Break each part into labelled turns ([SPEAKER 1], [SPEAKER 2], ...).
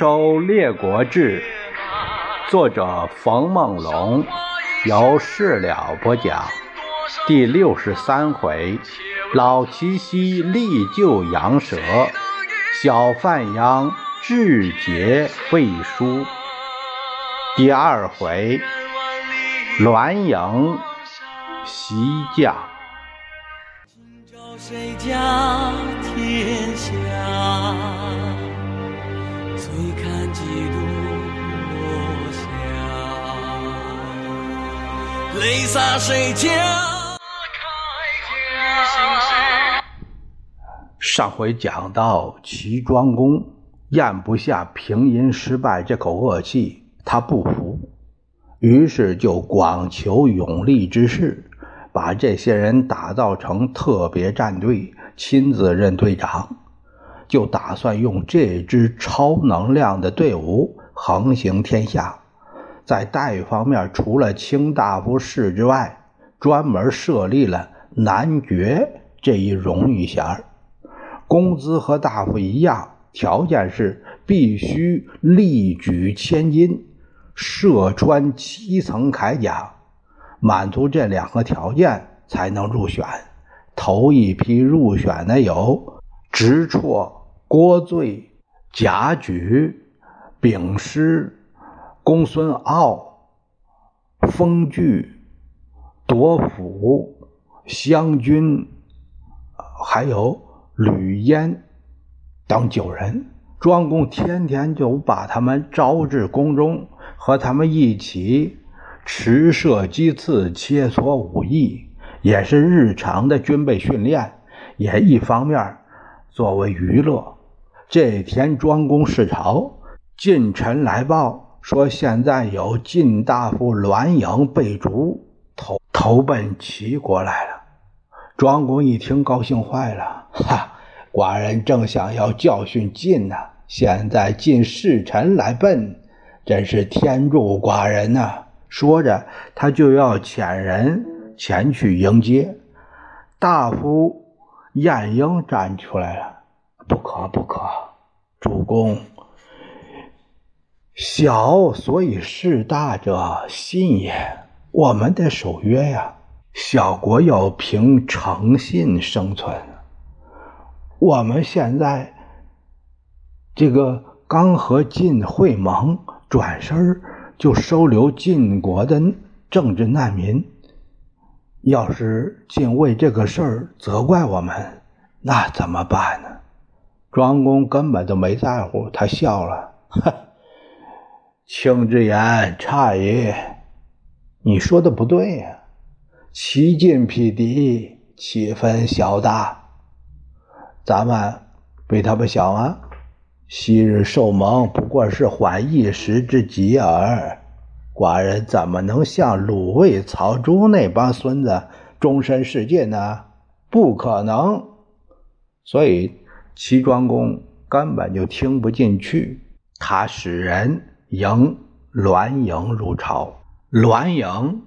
[SPEAKER 1] 周列国志》，作者冯梦龙，由事了播讲。第六十三回，老七夕立就羊舌，小范阳志节未书。第二回，栾盈袭将。谁家天下？泪洒谁家上回讲到齐庄公咽不下平阴失败这口恶气，他不服，于是就广求永立之士。把这些人打造成特别战队，亲自任队长，就打算用这支超能量的队伍横行天下。在待遇方面，除了卿大夫士之外，专门设立了男爵这一荣誉衔工资和大夫一样，条件是必须力举千斤，射穿七层铠甲。满足这两个条件才能入选。头一批入选的有直绰、郭醉、贾举、丙师、公孙傲、封具、夺府、湘军，还有吕嫣等九人。庄公天天就把他们招至宫中，和他们一起。持射击刺切磋武艺，也是日常的军备训练，也一方面作为娱乐。这天，庄公视朝，近臣来报说，现在有晋大夫栾盈被逐，投投奔齐国来了。庄公一听，高兴坏了，哈！寡人正想要教训晋呢，现在晋侍臣来奔，真是天助寡人呐！说着，他就要遣人前去迎接。大夫晏婴站出来了：“不可，不可！主公，小所以事大者信也。我们得守约呀。小国要凭诚信生存。我们现在这个刚和晋会盟，转身。”就收留晋国的政治难民。要是晋为这个事儿责怪我们，那怎么办呢？庄公根本就没在乎，他笑了：“哼，卿之言差矣。你说的不对呀。齐晋匹敌，岂分小大？咱们比他们小啊。”昔日受蒙不过是缓一时之急耳，寡人怎么能像鲁卫、曹朱那帮孙子终身事戒呢？不可能。所以齐庄公根本就听不进去。他使人迎栾盈入朝，栾盈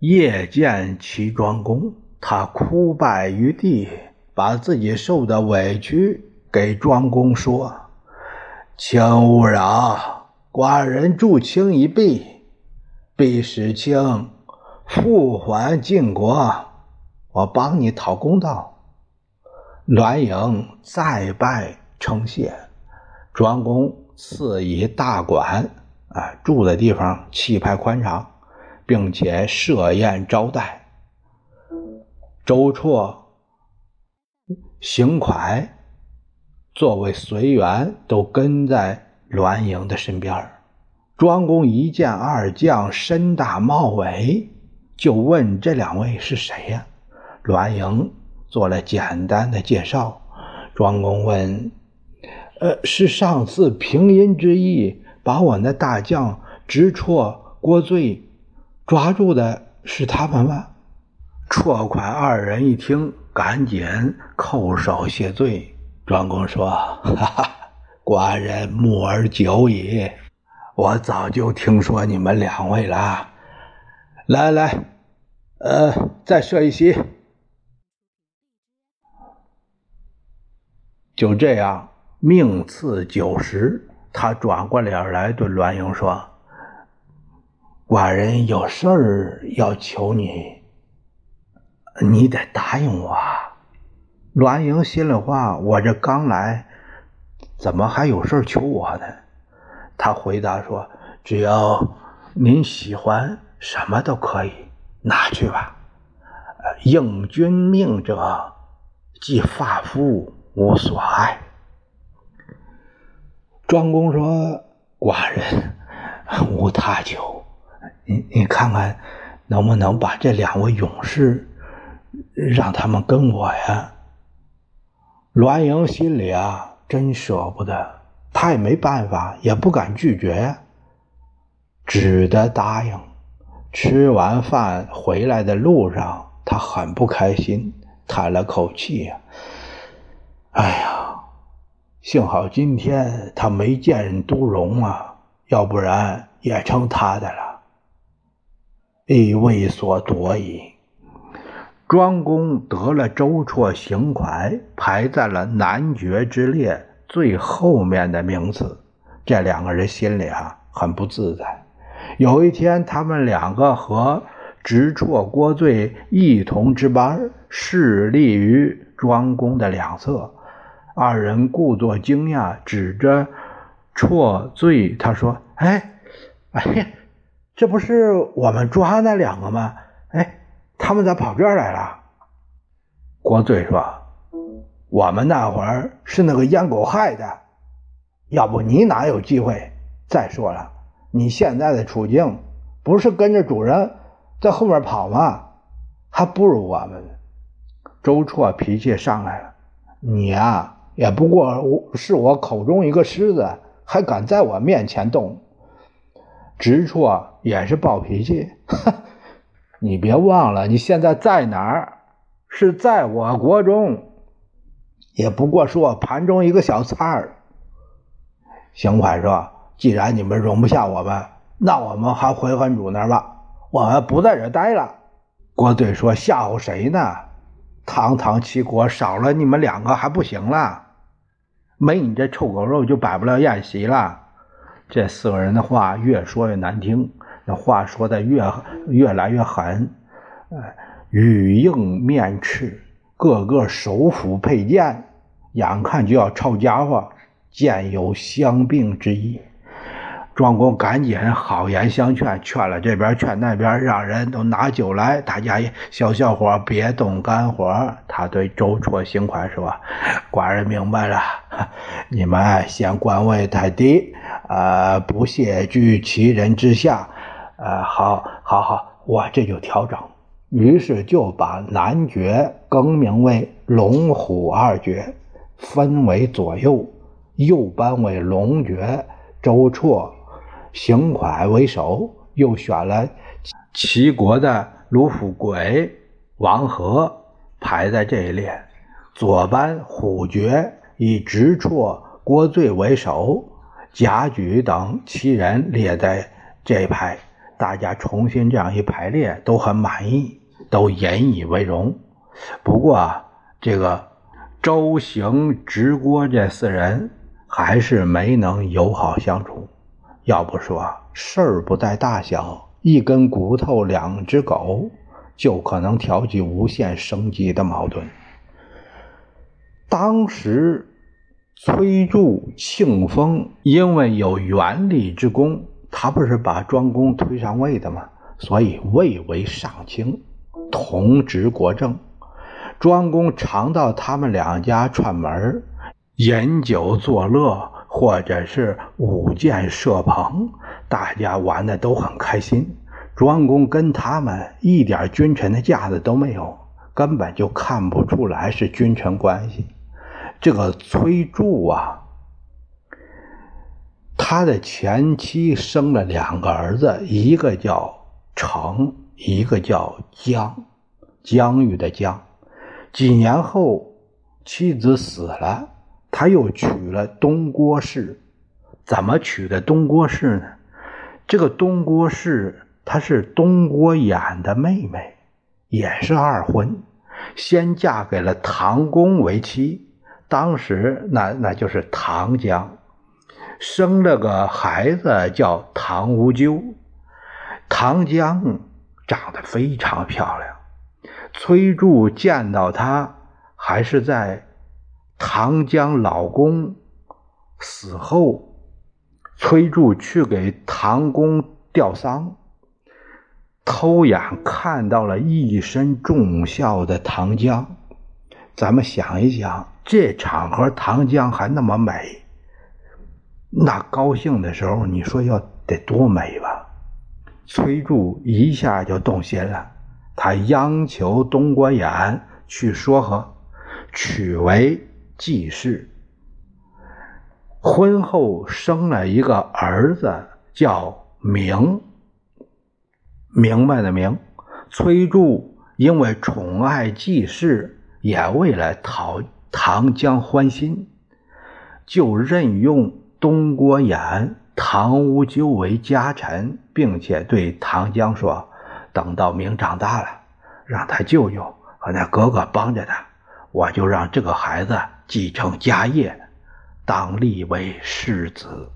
[SPEAKER 1] 夜见齐庄公，他哭拜于地，把自己受的委屈给庄公说。请勿扰，寡人助卿一臂，必使卿复还晋国。我帮你讨公道。栾盈再拜称谢，庄公赐以大馆，啊，住的地方气派宽敞，并且设宴招待。周绰、邢蒯。作为随员，都跟在栾盈的身边庄公一见二将身大貌伟，就问这两位是谁呀？栾盈做了简单的介绍。庄公问：“呃，是上次平阴之役把我那大将直绰、郭醉抓住的是他们吗？”绰款二人一听，赶紧叩首谢罪。庄公说：“ 哈哈，寡人慕而久矣，我早就听说你们两位了。来来，呃，再设一席。就这样，命赐九十，他转过脸来对栾英说：“寡人有事儿要求你，你得答应我。”栾英心里话：“我这刚来，怎么还有事求我呢？”他回答说：“只要您喜欢，什么都可以，拿去吧。应君命者，即发肤无所爱。”庄公说：“寡人无他求，你你看看，能不能把这两位勇士让他们跟我呀？”栾盈心里啊，真舍不得。他也没办法，也不敢拒绝，只得答应。吃完饭回来的路上，他很不开心，叹了口气呀：“哎呀，幸好今天他没见人都荣啊，要不然也成他的了。亦未所夺矣。”庄公得了周绰、邢蒯，排在了男爵之列。最后面的名次，这两个人心里啊很不自在。有一天，他们两个和直绰、郭罪一同值班，侍立于庄公的两侧。二人故作惊讶，指着绰罪，他说：“哎，哎，这不是我们抓那两个吗？哎，他们咋跑这儿来了？”郭罪说。我们那会儿是那个阉狗害的，要不你哪有机会？再说了，你现在的处境不是跟着主人在后面跑吗？还不如我们。周绰脾气上来了，你呀，也不过是我口中一个狮子，还敢在我面前动？直戳也是暴脾气，你别忘了，你现在在哪儿？是在我国中。也不过是我盘中一个小菜儿。邢蒯说：“既然你们容不下我们，那我们还回恩主那儿吧，我们不在这待了。”郭罪说：“吓唬谁呢？堂堂齐国少了你们两个还不行了？没你这臭狗肉就摆不了宴席了。”这四个人的话越说越难听，那话说的越越来越狠，哎，语硬面赤。个个手斧佩剑，眼看就要抄家伙，见有相并之意。庄公赶紧好言相劝，劝了这边，劝那边，让人都拿酒来，大家也消消火，别动肝火。他对周绰、邢蒯说：“寡人明白了，你们嫌官位太低，呃，不屑居其人之下，呃，好，好，好，我这就调整。”于是就把男爵更名为龙虎二爵，分为左右，右班为龙爵，周绰、邢蒯为首，又选了齐国的卢辅轨、王和排在这一列，左班虎爵以直绰、郭罪为首，贾举等七人列在这一排。大家重新这样一排列，都很满意，都引以为荣。不过啊，这个周、行、直、郭这四人还是没能友好相处。要不说事儿不在大小，一根骨头、两只狗就可能挑起无限升级的矛盾。当时，崔杼、庆丰因为有元力之功。他不是把庄公推上位的吗？所以位为上卿，同执国政。庄公常到他们两家串门饮酒作乐，或者是舞剑射鹏，大家玩的都很开心。庄公跟他们一点君臣的架子都没有，根本就看不出来是君臣关系。这个崔杼啊。他的前妻生了两个儿子，一个叫成，一个叫姜，疆域的姜。几年后，妻子死了，他又娶了东郭氏。怎么娶的东郭氏呢？这个东郭氏，她是东郭衍的妹妹，也是二婚，先嫁给了唐公为妻。当时，那那就是唐姜。生了个孩子叫唐无咎。唐江长得非常漂亮。崔杼见到她，还是在唐江老公死后，崔杼去给唐公吊丧，偷眼看到了一身重孝的唐江。咱们想一想，这场合唐江还那么美，那高兴的时候，你说要得多美吧？崔杼一下就动心了，他央求东郭衍去说和，娶为继室。婚后生了一个儿子，叫明，明白的明。崔杼因为宠爱继室。也为了讨唐江欢心，就任用东郭衍、唐无咎为家臣，并且对唐江说：“等到明长大了，让他舅舅和那哥哥帮着他，我就让这个孩子继承家业，当立为世子。”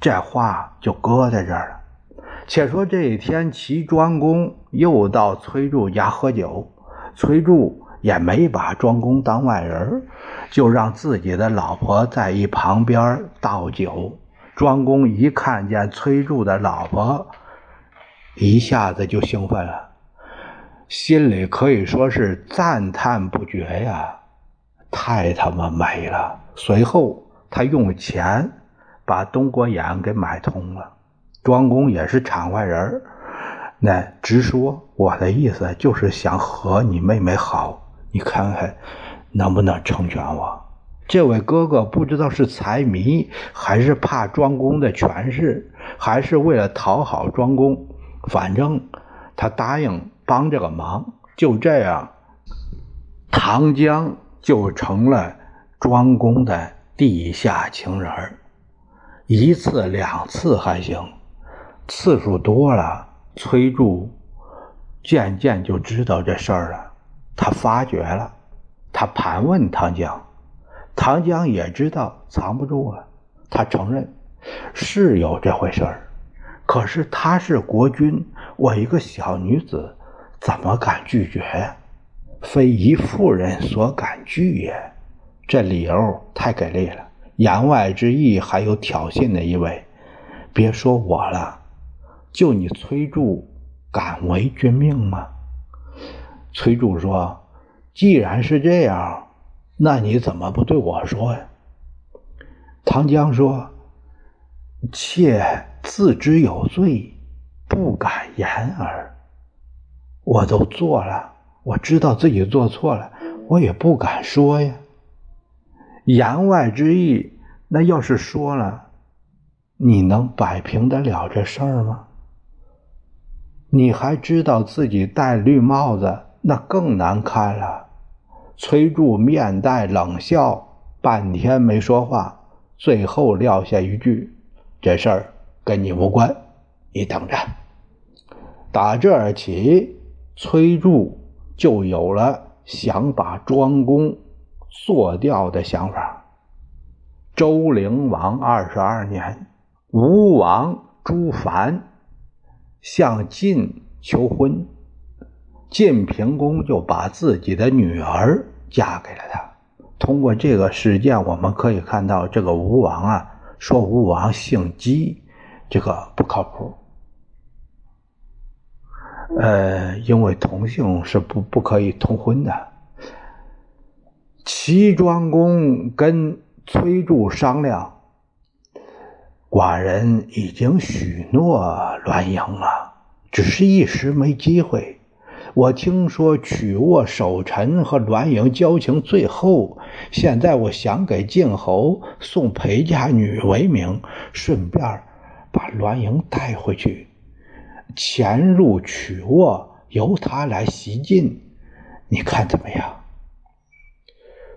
[SPEAKER 1] 这话就搁在这儿了。且说这一天，齐庄公又到崔杼家喝酒，崔杼。也没把庄公当外人，就让自己的老婆在一旁边倒酒。庄公一看见崔杼的老婆，一下子就兴奋了，心里可以说是赞叹不绝呀，太他妈美了。随后他用钱把东郭衍给买通了。庄公也是场外人，那直说我的意思就是想和你妹妹好。你看看，能不能成全我？这位哥哥不知道是财迷，还是怕庄公的权势，还是为了讨好庄公，反正他答应帮这个忙。就这样，唐江就成了庄公的地下情人儿一次两次还行，次数多了，崔杼渐渐就知道这事儿了。他发觉了，他盘问唐江，唐江也知道藏不住了，他承认是有这回事儿，可是他是国君，我一个小女子怎么敢拒绝呀？非一妇人所敢拒也，这理由太给力了，言外之意还有挑衅的意味。别说我了，就你崔杼敢违君命吗？崔杼说：“既然是这样，那你怎么不对我说呀？”唐江说：“妾自知有罪，不敢言耳。我都做了，我知道自己做错了，我也不敢说呀。言外之意，那要是说了，你能摆平得了这事儿吗？你还知道自己戴绿帽子？”那更难看了。崔柱面带冷笑，半天没说话，最后撂下一句：“这事儿跟你无关，你等着。”打这儿起，崔柱就有了想把庄公做掉的想法。周灵王二十二年，吴王朱凡向晋求婚。晋平公就把自己的女儿嫁给了他。通过这个事件，我们可以看到，这个吴王啊，说吴王姓姬，这个不靠谱。呃，因为同姓是不不可以通婚的。齐庄公跟崔杼商量，寡人已经许诺栾盈了，只是一时没机会。我听说曲沃守臣和栾盈交情最厚，现在我想给晋侯送陪嫁女为名，顺便把栾盈带回去，潜入曲沃，由他来袭晋，你看怎么样？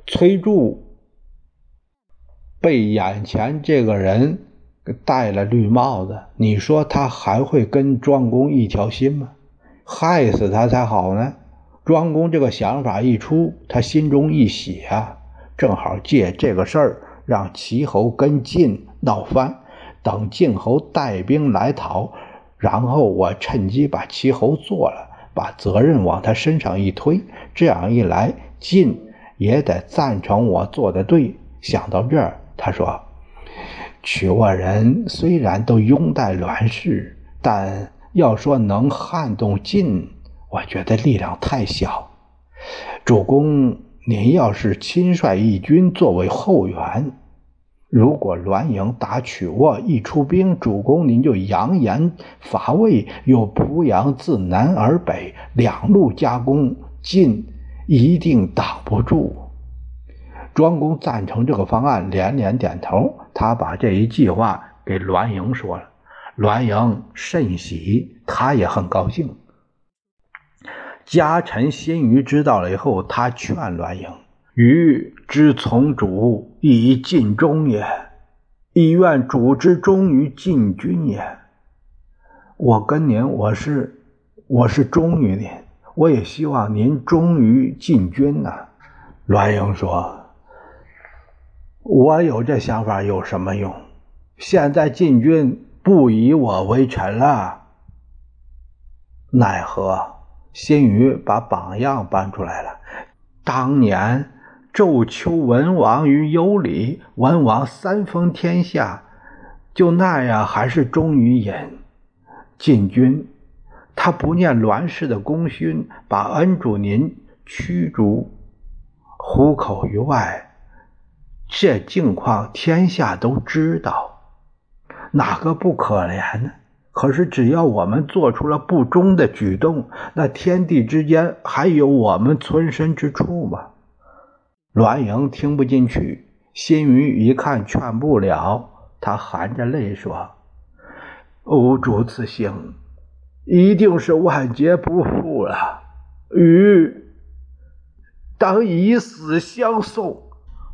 [SPEAKER 1] 崔杼被眼前这个人戴了绿帽子，你说他还会跟庄公一条心吗？害死他才好呢！庄公这个想法一出，他心中一喜啊，正好借这个事儿让齐侯跟晋闹翻。等晋侯带兵来讨，然后我趁机把齐侯做了，把责任往他身上一推。这样一来，晋也得赞成我做的对。想到这儿，他说：“曲沃人虽然都拥戴栾氏，但要说能撼动晋，我觉得力量太小。主公，您要是亲率义军作为后援。”如果栾营打曲沃，一出兵，主公您就扬言伐魏，又濮阳自南而北两路夹攻，晋一定挡不住。庄公赞成这个方案，连连点头。他把这一计划给栾营说了，栾营甚喜，他也很高兴。家臣辛于知道了以后，他劝栾营。余之从主，以尽忠也；亦愿主之忠于晋军也。我跟您，我是我是忠于您，我也希望您忠于晋军呐。栾英说：“我有这想法有什么用？现在晋军不以我为臣了，奈何？”新余把榜样搬出来了，当年。纣丘文王于幽里，文王三封天下，就那样还是忠于隐。晋军，他不念栾氏的功勋，把恩主您驱逐，虎口于外。这境况天下都知道，哪个不可怜呢？可是只要我们做出了不忠的举动，那天地之间还有我们存身之处吗？栾盈听不进去，辛于一看劝不了，他含着泪说：“欧主此行，一定是万劫不复了。禹当以死相送。”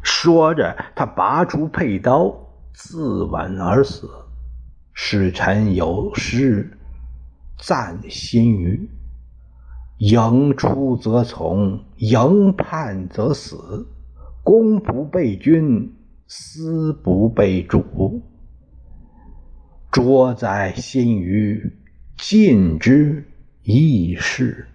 [SPEAKER 1] 说着，他拔出佩刀，自刎而死。使臣有诗赞辛于。迎出则从，迎叛则死。攻不备君，私不备主。拙哉心于晋之义士。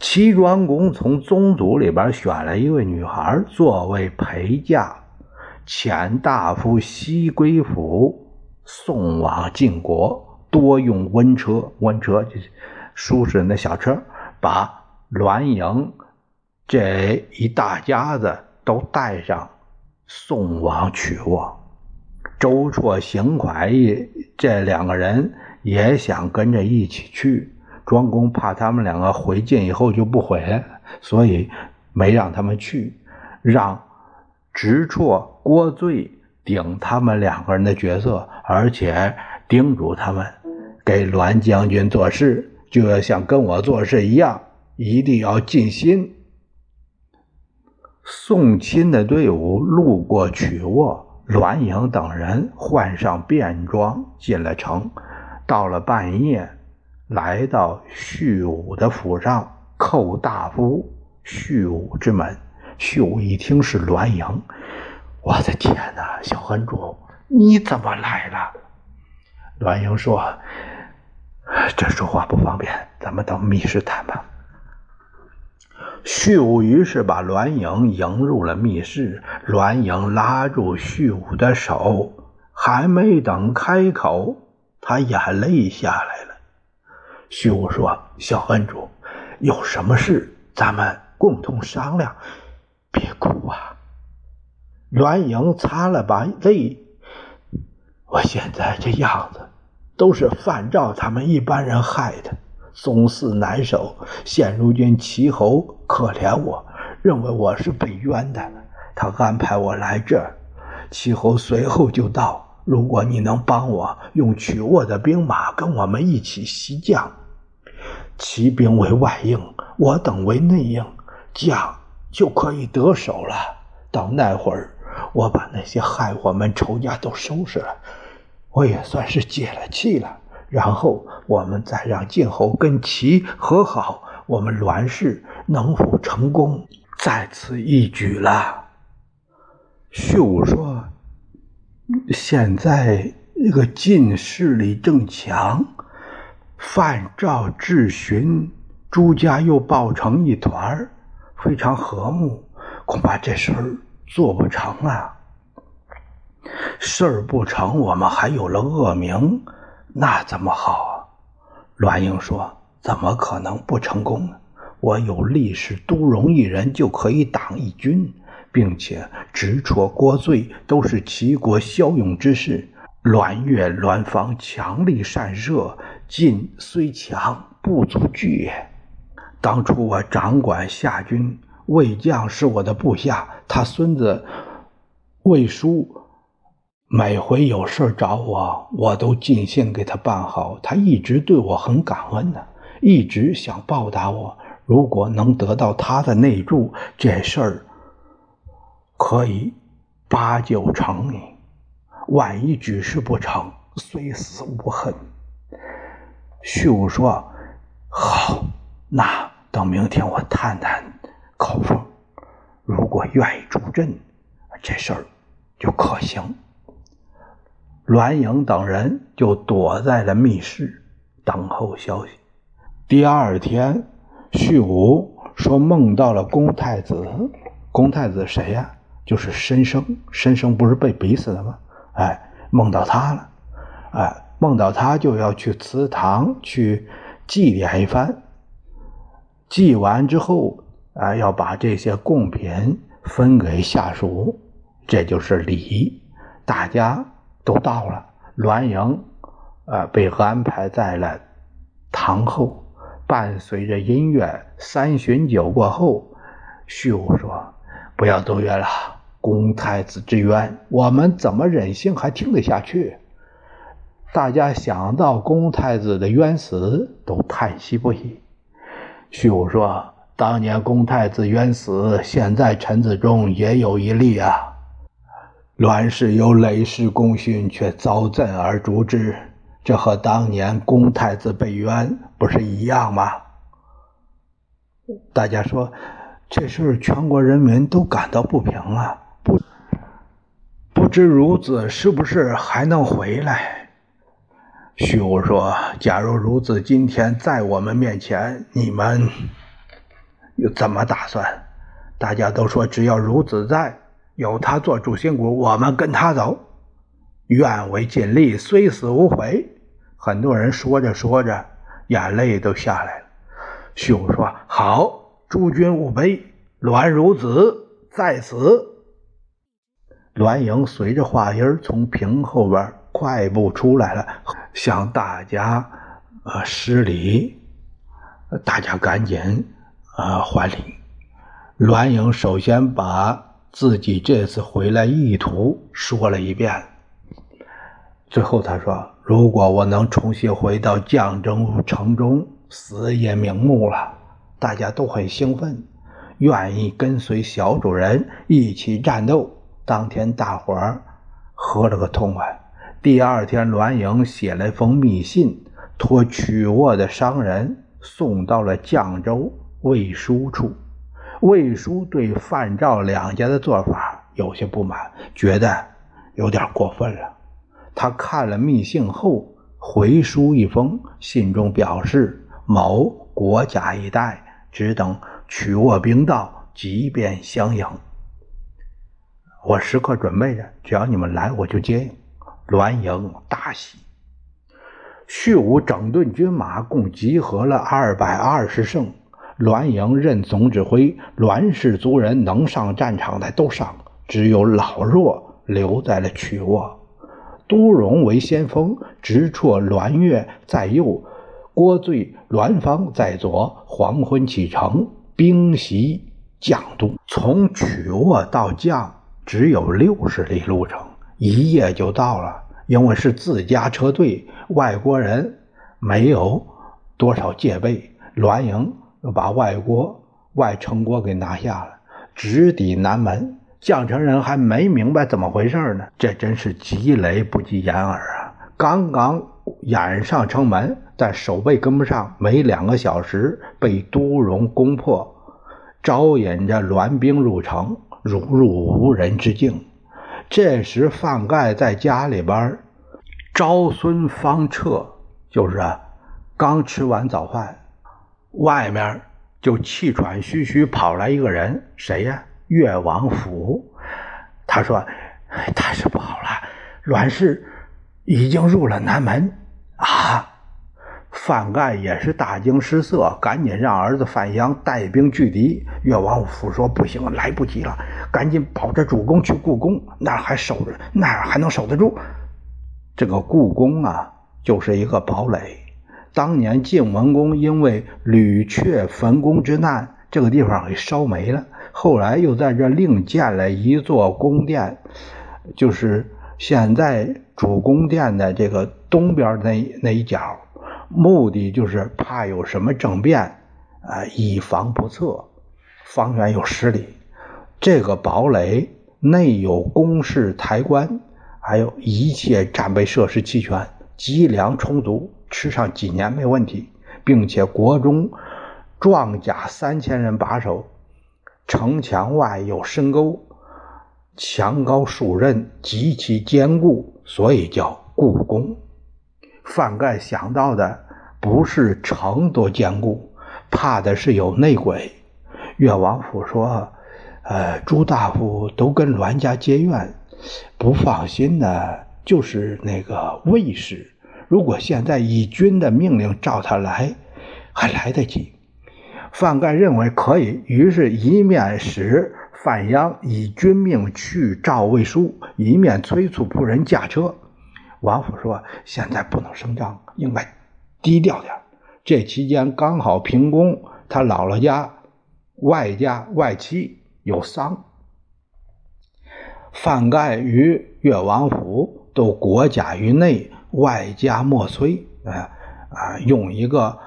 [SPEAKER 1] 齐庄公从宗族里边选了一位女孩作为陪嫁，遣大夫西归府送往晋国，多用温车，温车就是舒适人的小车，把栾盈这一大家子都带上，送往曲沃。周绰、邢蒯这两个人也想跟着一起去。庄公怕他们两个回晋以后就不回来，所以没让他们去，让直绰、郭罪顶他们两个人的角色，而且叮嘱他们给栾将军做事，就要像跟我做事一样，一定要尽心。送亲的队伍路过曲沃，栾盈等人换上便装进了城。到了半夜，来到徐武的府上叩大夫徐武之门。徐武一听是栾盈，我的天哪！小恩主，你怎么来了？栾盈说：“这说话不方便，咱们到密室谈吧。”徐武于是把栾盈迎入了密室。栾盈拉住徐武的手，还没等开口，他眼泪下来了。徐武说：“小恩主，有什么事咱们共同商量，别哭啊。”栾盈擦了把泪：“我现在这样子，都是范照他们一般人害的。”宗嗣难守，现如今齐侯可怜我，认为我是被冤的，他安排我来这儿。齐侯随后就到，如果你能帮我用曲沃的兵马跟我们一起西降，骑兵为外应，我等为内应，将就可以得手了。到那会儿，我把那些害我们仇家都收拾了，我也算是解了气了。然后我们再让晋侯跟齐和好，我们栾氏能否成功，在此一举了。徐武说：“现在这个晋势力正强，范赵智询朱家又抱成一团非常和睦，恐怕这事儿做不成啊。事儿不成，我们还有了恶名，那怎么好啊？栾英说：“怎么可能不成功呢？我有力士都荣一人就可以挡一军。”并且直戳郭罪，都是齐国骁勇之士。栾越、栾方强力善射，晋虽强，不足惧也。当初我掌管夏军，魏将是我的部下，他孙子魏叔，每回有事找我，我都尽心给他办好。他一直对我很感恩呢，一直想报答我。如果能得到他的内助，这事儿。可以八九成呢，万一举事不成，虽死无恨。徐武说：“好，那等明天我探探口风，如果愿意助阵，这事儿就可行。”栾盈等人就躲在了密室，等候消息。第二天，徐武说梦到了公太子。公太子谁呀？就是申生，申生不是被逼死了吗？哎，梦到他了，哎，梦到他就要去祠堂去祭奠一番，祭完之后，啊，要把这些贡品分给下属，这就是礼。大家都到了，栾盈，啊，被安排在了堂后，伴随着音乐，三巡酒过后，徐武说：“不要奏乐了。”公太子之冤，我们怎么忍心还听得下去？大家想到公太子的冤死，都叹息不已。徐武说：“当年公太子冤死，现在臣子中也有一例啊。栾氏有累世功勋，却遭朕而诛之，这和当年公太子被冤不是一样吗？”大家说：“这事全国人民都感到不平啊。”不，不知孺子是不是还能回来？徐武说：“假如孺子今天在我们面前，你们又怎么打算？”大家都说：“只要孺子在，有他做主心骨，我们跟他走，愿为尽力，虽死无悔。”很多人说着说着，眼泪都下来了。徐武说：“好，诸君勿悲，栾孺子在此。”栾盈随着话音从屏后边快步出来了，向大家呃施礼。大家赶紧呃还礼。栾盈首先把自己这次回来意图说了一遍。最后他说：“如果我能重新回到绛州城中，死也瞑目了。”大家都很兴奋，愿意跟随小主人一起战斗。当天，大伙儿喝了个痛快。第二天，栾盈写了一封密信，托曲沃的商人送到了绛州魏书处。魏书对范赵两家的做法有些不满，觉得有点过分了。他看了密信后，回书一封，信中表示某国家一带，只等曲沃兵到，即便相迎。我时刻准备着，只要你们来，我就接应。栾盈大喜。徐武整顿军马，共集合了二百二十乘。栾盈任总指挥，栾氏族人能上战场的都上，只有老弱留在了曲沃。都荣为先锋，直戳栾越在右，郭罪、栾方在左。黄昏启程，兵袭绛都，从曲沃到绛。只有六十里路程，一夜就到了。因为是自家车队，外国人没有多少戒备，栾盈又把外国外城国给拿下了，直抵南门。绛城人还没明白怎么回事呢，这真是急雷不及掩耳啊！刚刚掩上城门，但守备跟不上，没两个小时被都荣攻破，招引着栾兵入城。如入无人之境，这时范盖在家里边招孙方彻，就是啊刚吃完早饭，外面就气喘吁吁跑来一个人，谁呀？越王府。他说：“大事不好了，阮氏已经入了南门啊！”范干也是大惊失色，赶紧让儿子范阳带兵拒敌。越王府说：“不行，来不及了，赶紧保着主公去故宫，那儿还守着，那儿还能守得住。”这个故宫啊，就是一个堡垒。当年晋文公因为屡却焚宫之难，这个地方给烧没了。后来又在这另建了一座宫殿，就是现在主宫殿的这个东边那那一角。目的就是怕有什么政变，啊，以防不测，方圆有十里。这个堡垒内有宫室台官，还有一切战备设施齐全，积粮充足，吃上几年没问题，并且国中壮甲三千人把守。城墙外有深沟，墙高数仞，极其坚固，所以叫故宫。范盖想到的不是城多坚固，怕的是有内鬼。越王府说：“呃，朱大夫都跟栾家结怨，不放心的就是那个卫士。如果现在以军的命令召他来，还来得及。”范盖认为可以，于是一面使范鞅以军命去召魏书，一面催促仆人驾车。王府说：“现在不能声张，应该低调点。这期间刚好平公他姥姥家外家外戚有丧，范盖与越王府都裹甲于内，外加莫催。啊啊，用一个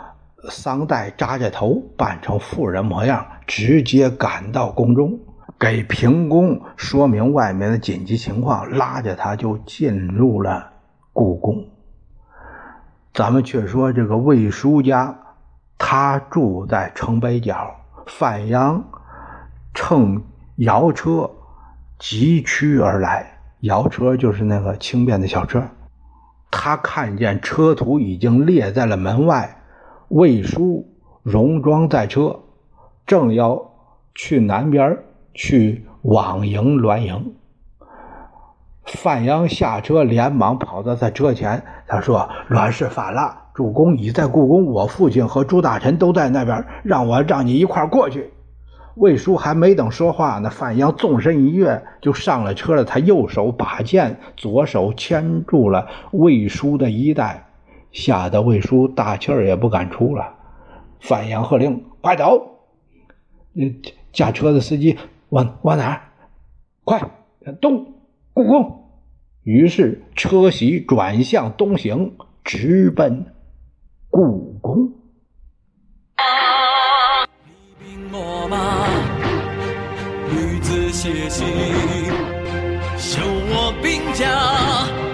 [SPEAKER 1] 丧带扎着头，扮成妇人模样，直接赶到宫中，给平公说明外面的紧急情况，拉着他就进入了。”故宫，咱们却说这个魏叔家，他住在城北角。范阳乘摇车疾驱而来，摇车就是那个轻便的小车。他看见车图已经列在了门外，魏书戎装在车，正要去南边去往迎栾营。范阳下车，连忙跑到他车前。他说：“栾氏反了，主公已在故宫，我父亲和朱大臣都在那边，让我让你一块过去。”魏叔还没等说话呢，范阳纵身一跃就上了车了。他右手把剑，左手牵住了魏叔的衣带，吓得魏叔大气儿也不敢出了。范阳喝令：“快走！”，驾车的司机往往哪儿？快东！故宫，于是车袭转向东行，直奔故宫。
[SPEAKER 2] 女子写信，修我兵家。